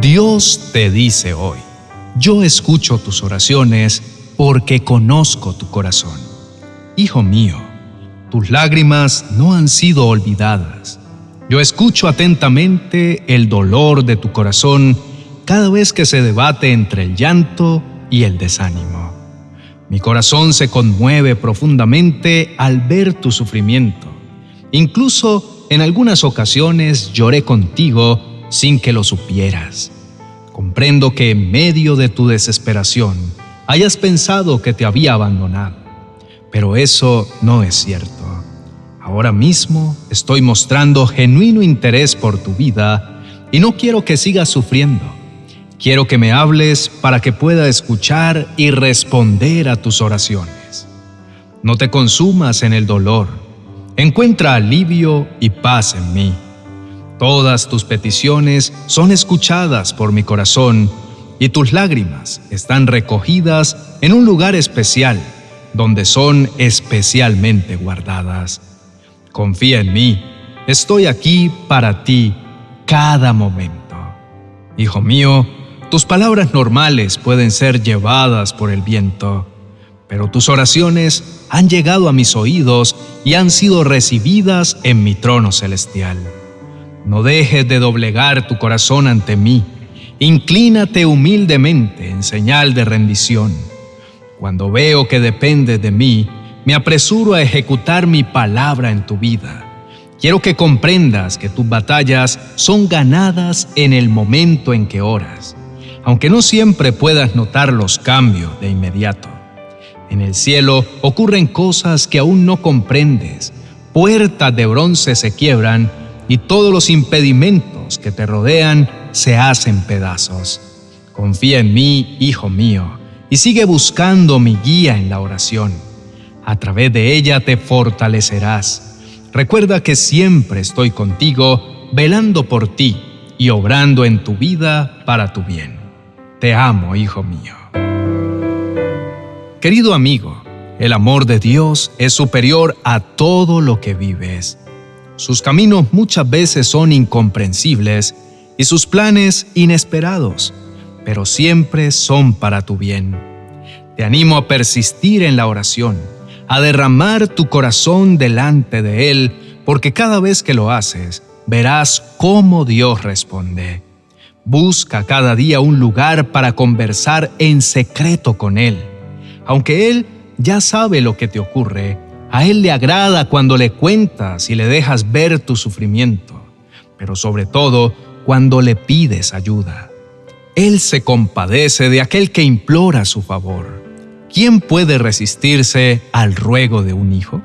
Dios te dice hoy, yo escucho tus oraciones porque conozco tu corazón. Hijo mío, tus lágrimas no han sido olvidadas. Yo escucho atentamente el dolor de tu corazón cada vez que se debate entre el llanto y el desánimo. Mi corazón se conmueve profundamente al ver tu sufrimiento. Incluso en algunas ocasiones lloré contigo sin que lo supieras. Comprendo que en medio de tu desesperación hayas pensado que te había abandonado, pero eso no es cierto. Ahora mismo estoy mostrando genuino interés por tu vida y no quiero que sigas sufriendo. Quiero que me hables para que pueda escuchar y responder a tus oraciones. No te consumas en el dolor. Encuentra alivio y paz en mí. Todas tus peticiones son escuchadas por mi corazón y tus lágrimas están recogidas en un lugar especial donde son especialmente guardadas. Confía en mí, estoy aquí para ti cada momento. Hijo mío, tus palabras normales pueden ser llevadas por el viento, pero tus oraciones han llegado a mis oídos y han sido recibidas en mi trono celestial. No dejes de doblegar tu corazón ante mí. Inclínate humildemente en señal de rendición. Cuando veo que depende de mí, me apresuro a ejecutar mi palabra en tu vida. Quiero que comprendas que tus batallas son ganadas en el momento en que oras aunque no siempre puedas notar los cambios de inmediato. En el cielo ocurren cosas que aún no comprendes, puertas de bronce se quiebran y todos los impedimentos que te rodean se hacen pedazos. Confía en mí, hijo mío, y sigue buscando mi guía en la oración. A través de ella te fortalecerás. Recuerda que siempre estoy contigo, velando por ti y obrando en tu vida para tu bien. Te amo, hijo mío. Querido amigo, el amor de Dios es superior a todo lo que vives. Sus caminos muchas veces son incomprensibles y sus planes inesperados, pero siempre son para tu bien. Te animo a persistir en la oración, a derramar tu corazón delante de Él, porque cada vez que lo haces, verás cómo Dios responde. Busca cada día un lugar para conversar en secreto con Él. Aunque Él ya sabe lo que te ocurre, a Él le agrada cuando le cuentas y le dejas ver tu sufrimiento, pero sobre todo cuando le pides ayuda. Él se compadece de aquel que implora su favor. ¿Quién puede resistirse al ruego de un hijo?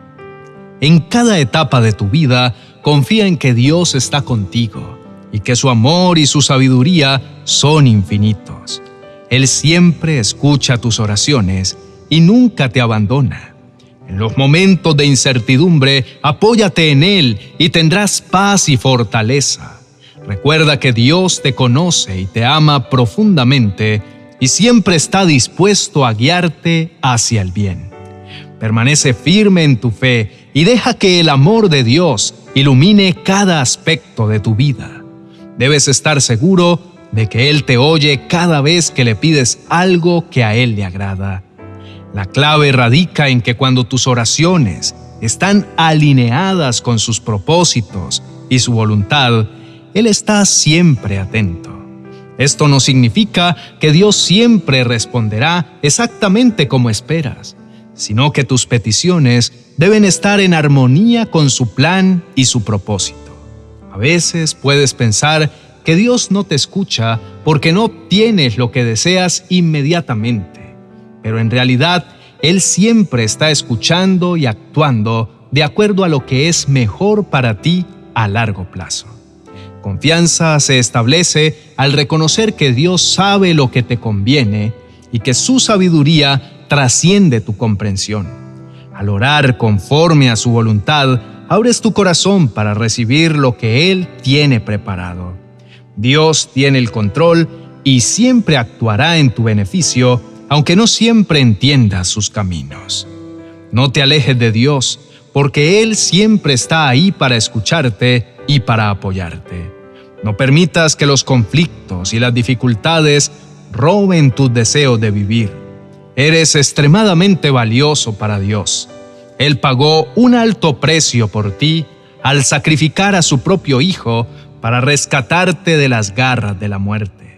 En cada etapa de tu vida, confía en que Dios está contigo y que su amor y su sabiduría son infinitos. Él siempre escucha tus oraciones y nunca te abandona. En los momentos de incertidumbre, apóyate en Él y tendrás paz y fortaleza. Recuerda que Dios te conoce y te ama profundamente y siempre está dispuesto a guiarte hacia el bien. Permanece firme en tu fe y deja que el amor de Dios ilumine cada aspecto de tu vida. Debes estar seguro de que Él te oye cada vez que le pides algo que a Él le agrada. La clave radica en que cuando tus oraciones están alineadas con sus propósitos y su voluntad, Él está siempre atento. Esto no significa que Dios siempre responderá exactamente como esperas, sino que tus peticiones deben estar en armonía con su plan y su propósito. A veces puedes pensar que Dios no te escucha porque no obtienes lo que deseas inmediatamente, pero en realidad Él siempre está escuchando y actuando de acuerdo a lo que es mejor para ti a largo plazo. Confianza se establece al reconocer que Dios sabe lo que te conviene y que su sabiduría trasciende tu comprensión. Al orar conforme a su voluntad, abres tu corazón para recibir lo que Él tiene preparado. Dios tiene el control y siempre actuará en tu beneficio, aunque no siempre entiendas sus caminos. No te alejes de Dios, porque Él siempre está ahí para escucharte y para apoyarte. No permitas que los conflictos y las dificultades roben tus deseos de vivir. Eres extremadamente valioso para Dios. Él pagó un alto precio por ti al sacrificar a su propio Hijo para rescatarte de las garras de la muerte.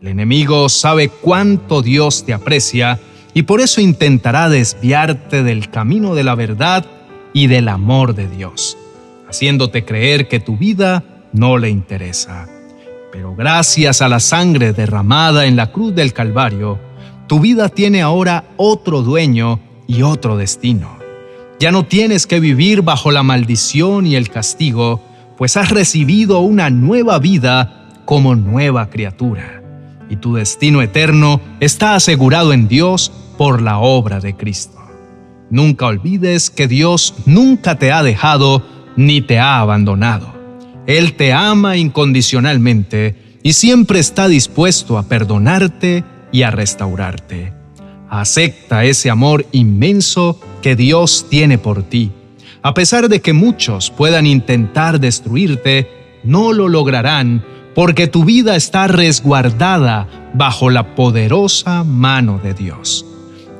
El enemigo sabe cuánto Dios te aprecia y por eso intentará desviarte del camino de la verdad y del amor de Dios, haciéndote creer que tu vida no le interesa. Pero gracias a la sangre derramada en la cruz del Calvario, tu vida tiene ahora otro dueño y otro destino. Ya no tienes que vivir bajo la maldición y el castigo, pues has recibido una nueva vida como nueva criatura. Y tu destino eterno está asegurado en Dios por la obra de Cristo. Nunca olvides que Dios nunca te ha dejado ni te ha abandonado. Él te ama incondicionalmente y siempre está dispuesto a perdonarte y a restaurarte. Acepta ese amor inmenso que Dios tiene por ti. A pesar de que muchos puedan intentar destruirte, no lo lograrán porque tu vida está resguardada bajo la poderosa mano de Dios.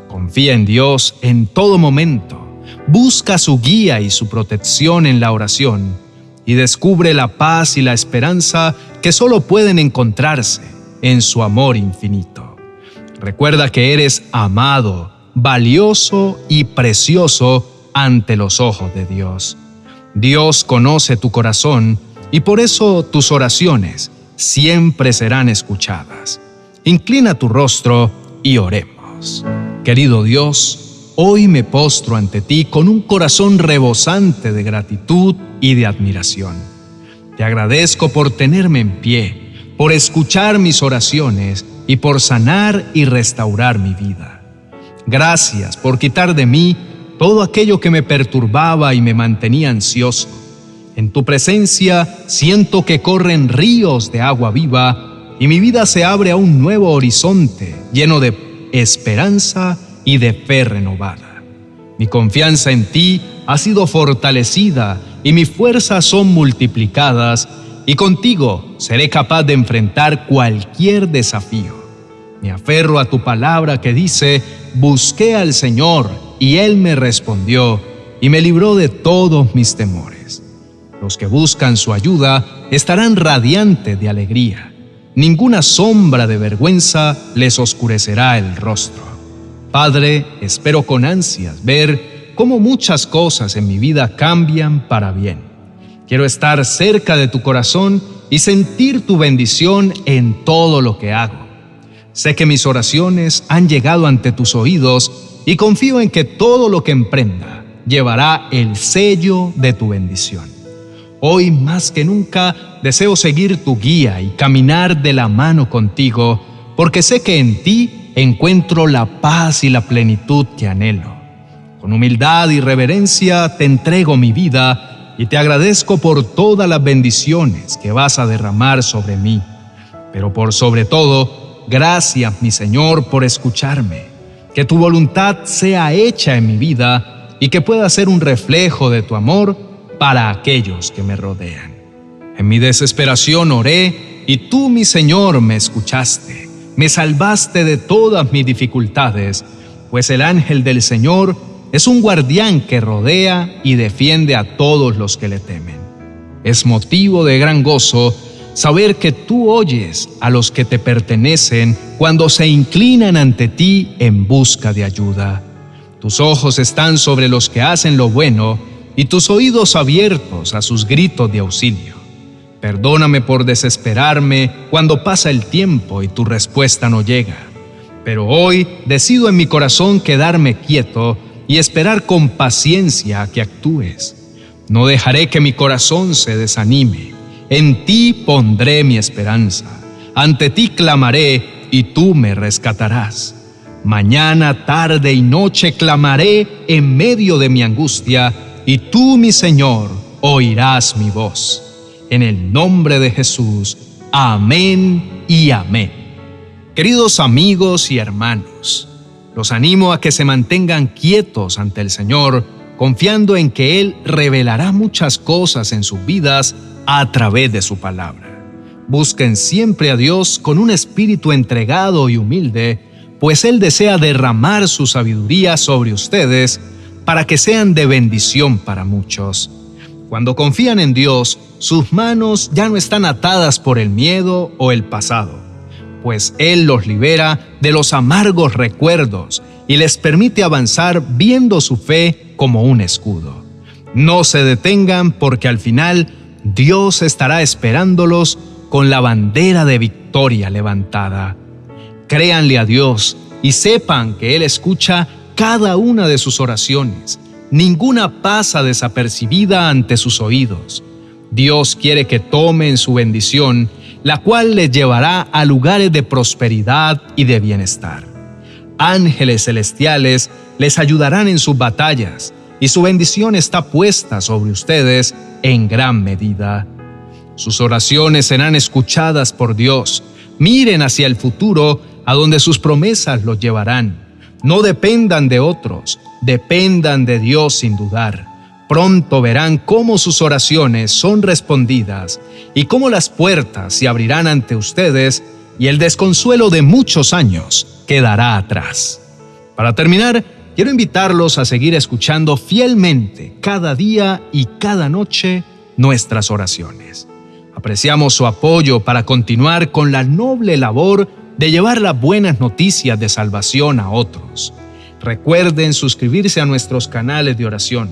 Confía en Dios en todo momento. Busca su guía y su protección en la oración y descubre la paz y la esperanza que solo pueden encontrarse en su amor infinito. Recuerda que eres amado valioso y precioso ante los ojos de Dios. Dios conoce tu corazón y por eso tus oraciones siempre serán escuchadas. Inclina tu rostro y oremos. Querido Dios, hoy me postro ante ti con un corazón rebosante de gratitud y de admiración. Te agradezco por tenerme en pie, por escuchar mis oraciones y por sanar y restaurar mi vida. Gracias por quitar de mí todo aquello que me perturbaba y me mantenía ansioso. En tu presencia siento que corren ríos de agua viva y mi vida se abre a un nuevo horizonte lleno de esperanza y de fe renovada. Mi confianza en ti ha sido fortalecida y mis fuerzas son multiplicadas y contigo seré capaz de enfrentar cualquier desafío. Me aferro a tu palabra que dice, busqué al Señor y Él me respondió y me libró de todos mis temores. Los que buscan su ayuda estarán radiantes de alegría. Ninguna sombra de vergüenza les oscurecerá el rostro. Padre, espero con ansias ver cómo muchas cosas en mi vida cambian para bien. Quiero estar cerca de tu corazón y sentir tu bendición en todo lo que hago. Sé que mis oraciones han llegado ante tus oídos y confío en que todo lo que emprenda llevará el sello de tu bendición. Hoy más que nunca deseo seguir tu guía y caminar de la mano contigo, porque sé que en ti encuentro la paz y la plenitud que anhelo. Con humildad y reverencia te entrego mi vida y te agradezco por todas las bendiciones que vas a derramar sobre mí. Pero por sobre todo, Gracias, mi Señor, por escucharme. Que tu voluntad sea hecha en mi vida y que pueda ser un reflejo de tu amor para aquellos que me rodean. En mi desesperación oré y tú, mi Señor, me escuchaste. Me salvaste de todas mis dificultades, pues el ángel del Señor es un guardián que rodea y defiende a todos los que le temen. Es motivo de gran gozo saber que tú oyes a los que te pertenecen cuando se inclinan ante ti en busca de ayuda. Tus ojos están sobre los que hacen lo bueno y tus oídos abiertos a sus gritos de auxilio. Perdóname por desesperarme cuando pasa el tiempo y tu respuesta no llega. Pero hoy decido en mi corazón quedarme quieto y esperar con paciencia a que actúes. No dejaré que mi corazón se desanime en ti pondré mi esperanza. Ante ti clamaré y tú me rescatarás. Mañana, tarde y noche clamaré en medio de mi angustia y tú, mi Señor, oirás mi voz. En el nombre de Jesús. Amén y amén. Queridos amigos y hermanos, los animo a que se mantengan quietos ante el Señor, confiando en que Él revelará muchas cosas en sus vidas a través de su palabra. busquen siempre a Dios con un espíritu entregado y humilde, pues Él desea derramar su sabiduría sobre ustedes para que sean de bendición para muchos. Cuando confían en Dios, sus manos ya no están atadas por el miedo o el pasado, pues Él los libera de los amargos recuerdos y les permite avanzar viendo su fe como un escudo. No se detengan porque al final Dios estará esperándolos con la bandera de victoria levantada. Créanle a Dios y sepan que Él escucha cada una de sus oraciones. Ninguna pasa desapercibida ante sus oídos. Dios quiere que tomen su bendición, la cual les llevará a lugares de prosperidad y de bienestar. Ángeles celestiales les ayudarán en sus batallas y su bendición está puesta sobre ustedes en gran medida. Sus oraciones serán escuchadas por Dios. Miren hacia el futuro, a donde sus promesas los llevarán. No dependan de otros, dependan de Dios sin dudar. Pronto verán cómo sus oraciones son respondidas y cómo las puertas se abrirán ante ustedes y el desconsuelo de muchos años quedará atrás. Para terminar, quiero invitarlos a seguir escuchando fielmente cada día y cada noche nuestras oraciones. Apreciamos su apoyo para continuar con la noble labor de llevar las buenas noticias de salvación a otros. Recuerden suscribirse a nuestros canales de oración.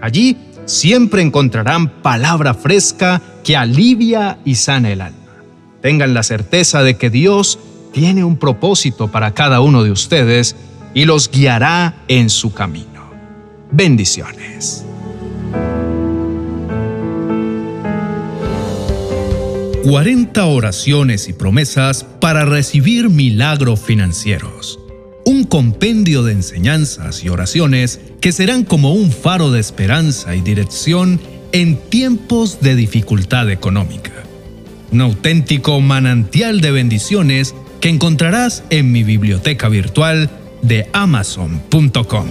Allí siempre encontrarán palabra fresca que alivia y sana el alma. Tengan la certeza de que Dios tiene un propósito para cada uno de ustedes y los guiará en su camino. Bendiciones. 40 oraciones y promesas para recibir milagros financieros. Un compendio de enseñanzas y oraciones que serán como un faro de esperanza y dirección en tiempos de dificultad económica. Un auténtico manantial de bendiciones que encontrarás en mi biblioteca virtual de amazon.com.